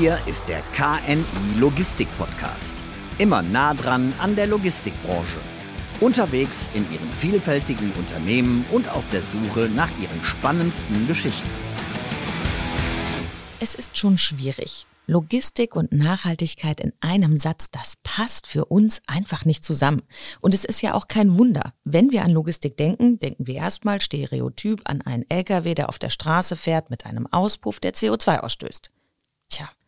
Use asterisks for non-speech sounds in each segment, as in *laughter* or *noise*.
Hier ist der KNI Logistik Podcast. Immer nah dran an der Logistikbranche. Unterwegs in ihren vielfältigen Unternehmen und auf der Suche nach ihren spannendsten Geschichten. Es ist schon schwierig. Logistik und Nachhaltigkeit in einem Satz, das passt für uns einfach nicht zusammen. Und es ist ja auch kein Wunder. Wenn wir an Logistik denken, denken wir erstmal stereotyp an einen LKW, der auf der Straße fährt mit einem Auspuff, der CO2 ausstößt.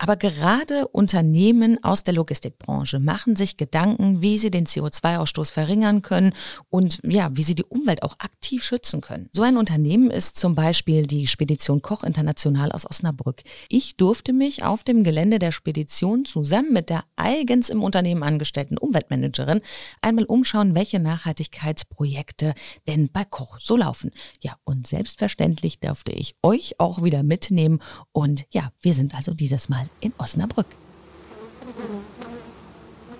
aber gerade Unternehmen aus der Logistikbranche machen sich Gedanken, wie sie den CO2-Ausstoß verringern können und ja, wie sie die Umwelt auch aktiv schützen können. So ein Unternehmen ist zum Beispiel die Spedition Koch International aus Osnabrück. Ich durfte mich auf dem Gelände der Spedition zusammen mit der eigens im Unternehmen angestellten Umweltmanagerin einmal umschauen, welche Nachhaltigkeitsprojekte denn bei Koch so laufen. Ja, und selbstverständlich durfte ich euch auch wieder mitnehmen und ja, wir sind also dieses Mal in Osnabrück.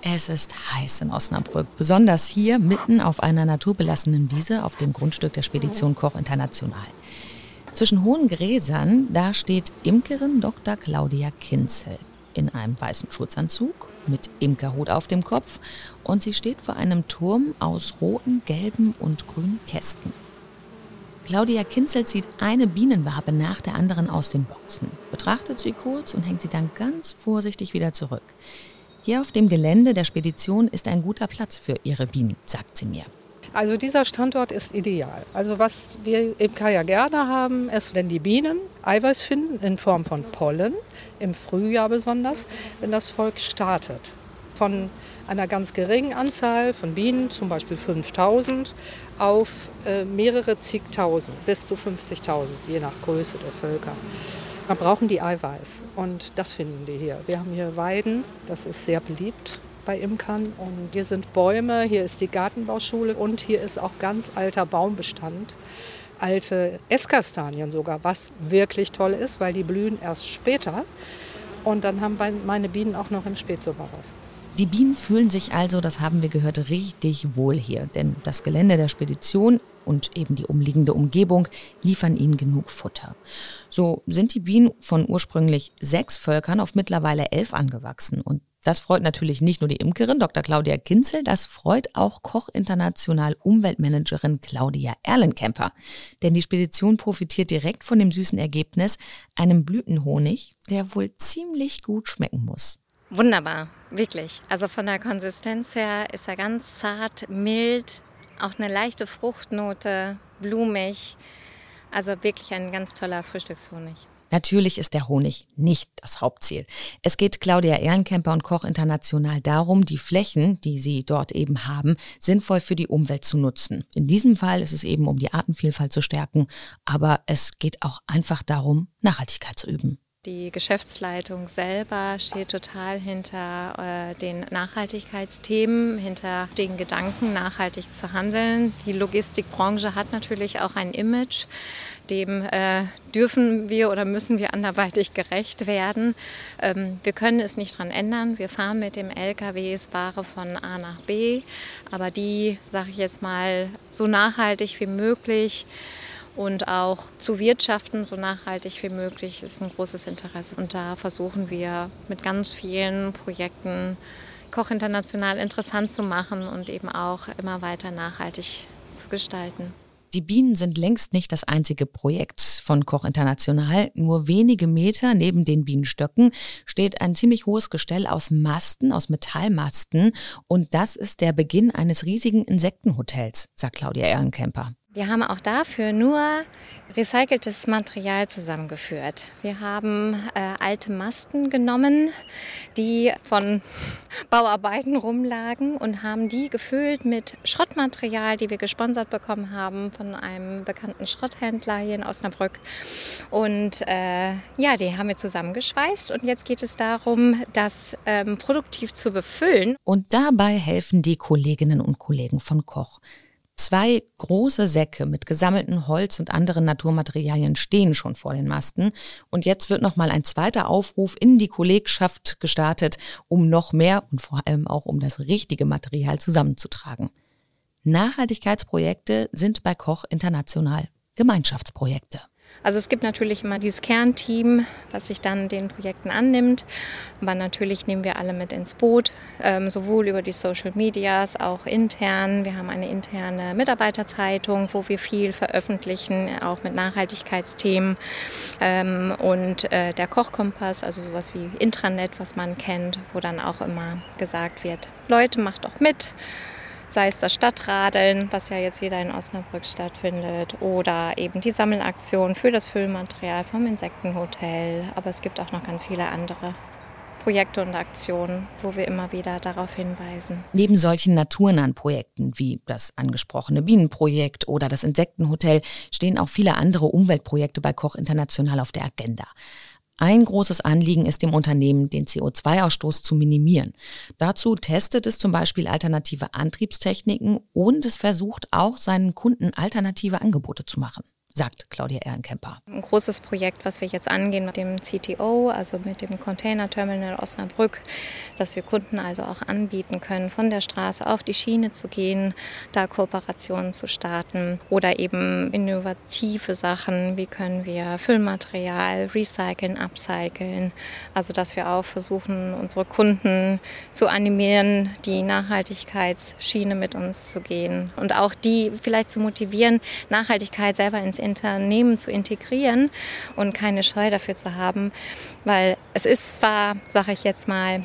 Es ist heiß in Osnabrück, besonders hier mitten auf einer naturbelassenen Wiese auf dem Grundstück der Spedition Koch International. Zwischen hohen Gräsern, da steht Imkerin Dr. Claudia Kinzel in einem weißen Schutzanzug mit Imkerhut auf dem Kopf und sie steht vor einem Turm aus roten, gelben und grünen Kästen. Claudia Kinzel zieht eine Bienenwabe nach der anderen aus den Boxen, betrachtet sie kurz und hängt sie dann ganz vorsichtig wieder zurück. Hier auf dem Gelände der Spedition ist ein guter Platz für ihre Bienen, sagt sie mir. Also dieser Standort ist ideal. Also was wir im Kaya gerne haben, ist, wenn die Bienen Eiweiß finden in Form von Pollen, im Frühjahr besonders, wenn das Volk startet. Von einer ganz geringen Anzahl von Bienen, zum Beispiel 5000, auf äh, mehrere zigtausend, bis zu 50.000, je nach Größe der Völker. Da brauchen die Eiweiß und das finden die hier. Wir haben hier Weiden, das ist sehr beliebt bei Imkern und hier sind Bäume, hier ist die Gartenbauschule und hier ist auch ganz alter Baumbestand, alte Esskastanien sogar, was wirklich toll ist, weil die blühen erst später und dann haben meine Bienen auch noch im Spätsommer was. Die Bienen fühlen sich also, das haben wir gehört, richtig wohl hier, denn das Gelände der Spedition und eben die umliegende Umgebung liefern ihnen genug Futter. So sind die Bienen von ursprünglich sechs Völkern auf mittlerweile elf angewachsen und das freut natürlich nicht nur die Imkerin Dr. Claudia Kinzel, das freut auch Koch International Umweltmanagerin Claudia Erlenkämper. Denn die Spedition profitiert direkt von dem süßen Ergebnis, einem Blütenhonig, der wohl ziemlich gut schmecken muss. Wunderbar, wirklich. Also von der Konsistenz her ist er ganz zart, mild, auch eine leichte Fruchtnote, blumig. Also wirklich ein ganz toller Frühstückshonig. Natürlich ist der Honig nicht das Hauptziel. Es geht Claudia Ehrenkemper und Koch International darum, die Flächen, die sie dort eben haben, sinnvoll für die Umwelt zu nutzen. In diesem Fall ist es eben um die Artenvielfalt zu stärken, aber es geht auch einfach darum, Nachhaltigkeit zu üben. Die Geschäftsleitung selber steht total hinter äh, den Nachhaltigkeitsthemen, hinter den Gedanken, nachhaltig zu handeln. Die Logistikbranche hat natürlich auch ein Image, dem äh, dürfen wir oder müssen wir anderweitig gerecht werden. Ähm, wir können es nicht dran ändern. Wir fahren mit dem LKWs Ware von A nach B, aber die, sage ich jetzt mal, so nachhaltig wie möglich und auch zu wirtschaften, so nachhaltig wie möglich, ist ein großes Interesse. Und da versuchen wir mit ganz vielen Projekten Koch International interessant zu machen und eben auch immer weiter nachhaltig zu gestalten. Die Bienen sind längst nicht das einzige Projekt von Koch International. Nur wenige Meter neben den Bienenstöcken steht ein ziemlich hohes Gestell aus Masten, aus Metallmasten. Und das ist der Beginn eines riesigen Insektenhotels, sagt Claudia Ehrenkemper. Wir haben auch dafür nur recyceltes Material zusammengeführt. Wir haben äh, alte Masten genommen, die von *laughs* Bauarbeiten rumlagen und haben die gefüllt mit Schrottmaterial, die wir gesponsert bekommen haben von einem bekannten Schrotthändler hier in Osnabrück. Und äh, ja, die haben wir zusammengeschweißt und jetzt geht es darum, das ähm, produktiv zu befüllen. Und dabei helfen die Kolleginnen und Kollegen von Koch. Zwei große Säcke mit gesammelten Holz und anderen Naturmaterialien stehen schon vor den Masten. Und jetzt wird nochmal ein zweiter Aufruf in die Kollegschaft gestartet, um noch mehr und vor allem auch um das richtige Material zusammenzutragen. Nachhaltigkeitsprojekte sind bei Koch international Gemeinschaftsprojekte. Also es gibt natürlich immer dieses Kernteam, was sich dann den Projekten annimmt. Aber natürlich nehmen wir alle mit ins Boot, ähm, sowohl über die Social Medias, auch intern. Wir haben eine interne Mitarbeiterzeitung, wo wir viel veröffentlichen, auch mit Nachhaltigkeitsthemen. Ähm, und äh, der Kochkompass, also sowas wie Intranet, was man kennt, wo dann auch immer gesagt wird, Leute, macht doch mit sei es das Stadtradeln, was ja jetzt wieder in Osnabrück stattfindet, oder eben die Sammelaktion für das Füllmaterial vom Insektenhotel. Aber es gibt auch noch ganz viele andere Projekte und Aktionen, wo wir immer wieder darauf hinweisen. Neben solchen naturnahen Projekten wie das angesprochene Bienenprojekt oder das Insektenhotel stehen auch viele andere Umweltprojekte bei Koch International auf der Agenda. Ein großes Anliegen ist dem Unternehmen, den CO2-Ausstoß zu minimieren. Dazu testet es zum Beispiel alternative Antriebstechniken und es versucht auch seinen Kunden alternative Angebote zu machen sagt Claudia Ehrenkemper. Ein großes Projekt, was wir jetzt angehen mit dem CTO, also mit dem Container Terminal Osnabrück, dass wir Kunden also auch anbieten können, von der Straße auf die Schiene zu gehen, da Kooperationen zu starten oder eben innovative Sachen, wie können wir Füllmaterial recyceln, upcyclen, also dass wir auch versuchen, unsere Kunden zu animieren, die Nachhaltigkeitsschiene mit uns zu gehen und auch die vielleicht zu motivieren, Nachhaltigkeit selber ins Unternehmen zu integrieren und keine Scheu dafür zu haben, weil es ist zwar, sage ich jetzt mal,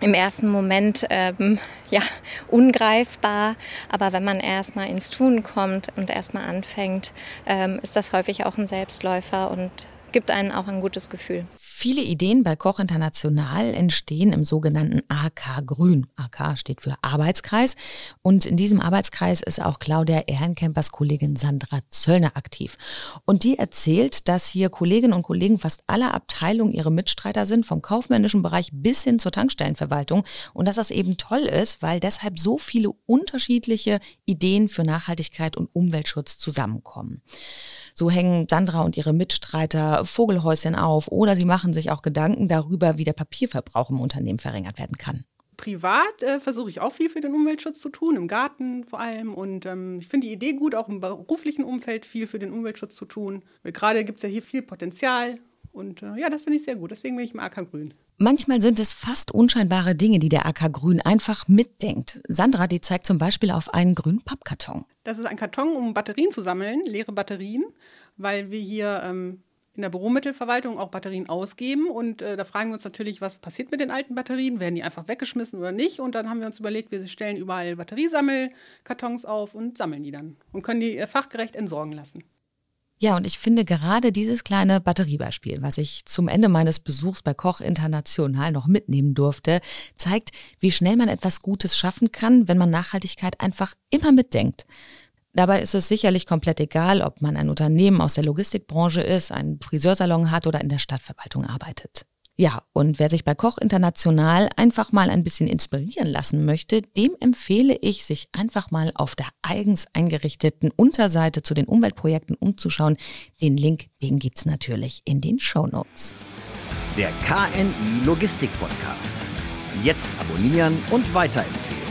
im ersten Moment ähm, ja, ungreifbar, aber wenn man erstmal ins Tun kommt und erstmal anfängt, ähm, ist das häufig auch ein Selbstläufer und gibt einen auch ein gutes Gefühl. Viele Ideen bei Koch International entstehen im sogenannten AK Grün. AK steht für Arbeitskreis. Und in diesem Arbeitskreis ist auch Claudia Ehrenkempers Kollegin Sandra Zöllner aktiv. Und die erzählt, dass hier Kolleginnen und Kollegen fast aller Abteilungen ihre Mitstreiter sind, vom kaufmännischen Bereich bis hin zur Tankstellenverwaltung. Und dass das eben toll ist, weil deshalb so viele unterschiedliche Ideen für Nachhaltigkeit und Umweltschutz zusammenkommen. So hängen Sandra und ihre Mitstreiter Vogelhäuschen auf oder sie machen sich auch Gedanken darüber, wie der Papierverbrauch im Unternehmen verringert werden kann. Privat äh, versuche ich auch viel für den Umweltschutz zu tun, im Garten vor allem. Und ähm, ich finde die Idee gut, auch im beruflichen Umfeld viel für den Umweltschutz zu tun. Gerade gibt es ja hier viel Potenzial. Und äh, ja, das finde ich sehr gut. Deswegen bin ich im AK Grün. Manchmal sind es fast unscheinbare Dinge, die der AK Grün einfach mitdenkt. Sandra, die zeigt zum Beispiel auf einen grünen Pappkarton. Das ist ein Karton, um Batterien zu sammeln, leere Batterien, weil wir hier ähm, in der Büromittelverwaltung auch Batterien ausgeben. Und äh, da fragen wir uns natürlich, was passiert mit den alten Batterien? Werden die einfach weggeschmissen oder nicht? Und dann haben wir uns überlegt, wir stellen überall Batteriesammelkartons auf und sammeln die dann und können die äh, fachgerecht entsorgen lassen. Ja, und ich finde gerade dieses kleine Batteriebeispiel, was ich zum Ende meines Besuchs bei Koch International noch mitnehmen durfte, zeigt, wie schnell man etwas Gutes schaffen kann, wenn man Nachhaltigkeit einfach immer mitdenkt. Dabei ist es sicherlich komplett egal, ob man ein Unternehmen aus der Logistikbranche ist, einen Friseursalon hat oder in der Stadtverwaltung arbeitet. Ja, und wer sich bei Koch International einfach mal ein bisschen inspirieren lassen möchte, dem empfehle ich, sich einfach mal auf der eigens eingerichteten Unterseite zu den Umweltprojekten umzuschauen. Den Link, den gibt's natürlich in den Show Notes. Der KNI Logistik Podcast. Jetzt abonnieren und weiterempfehlen.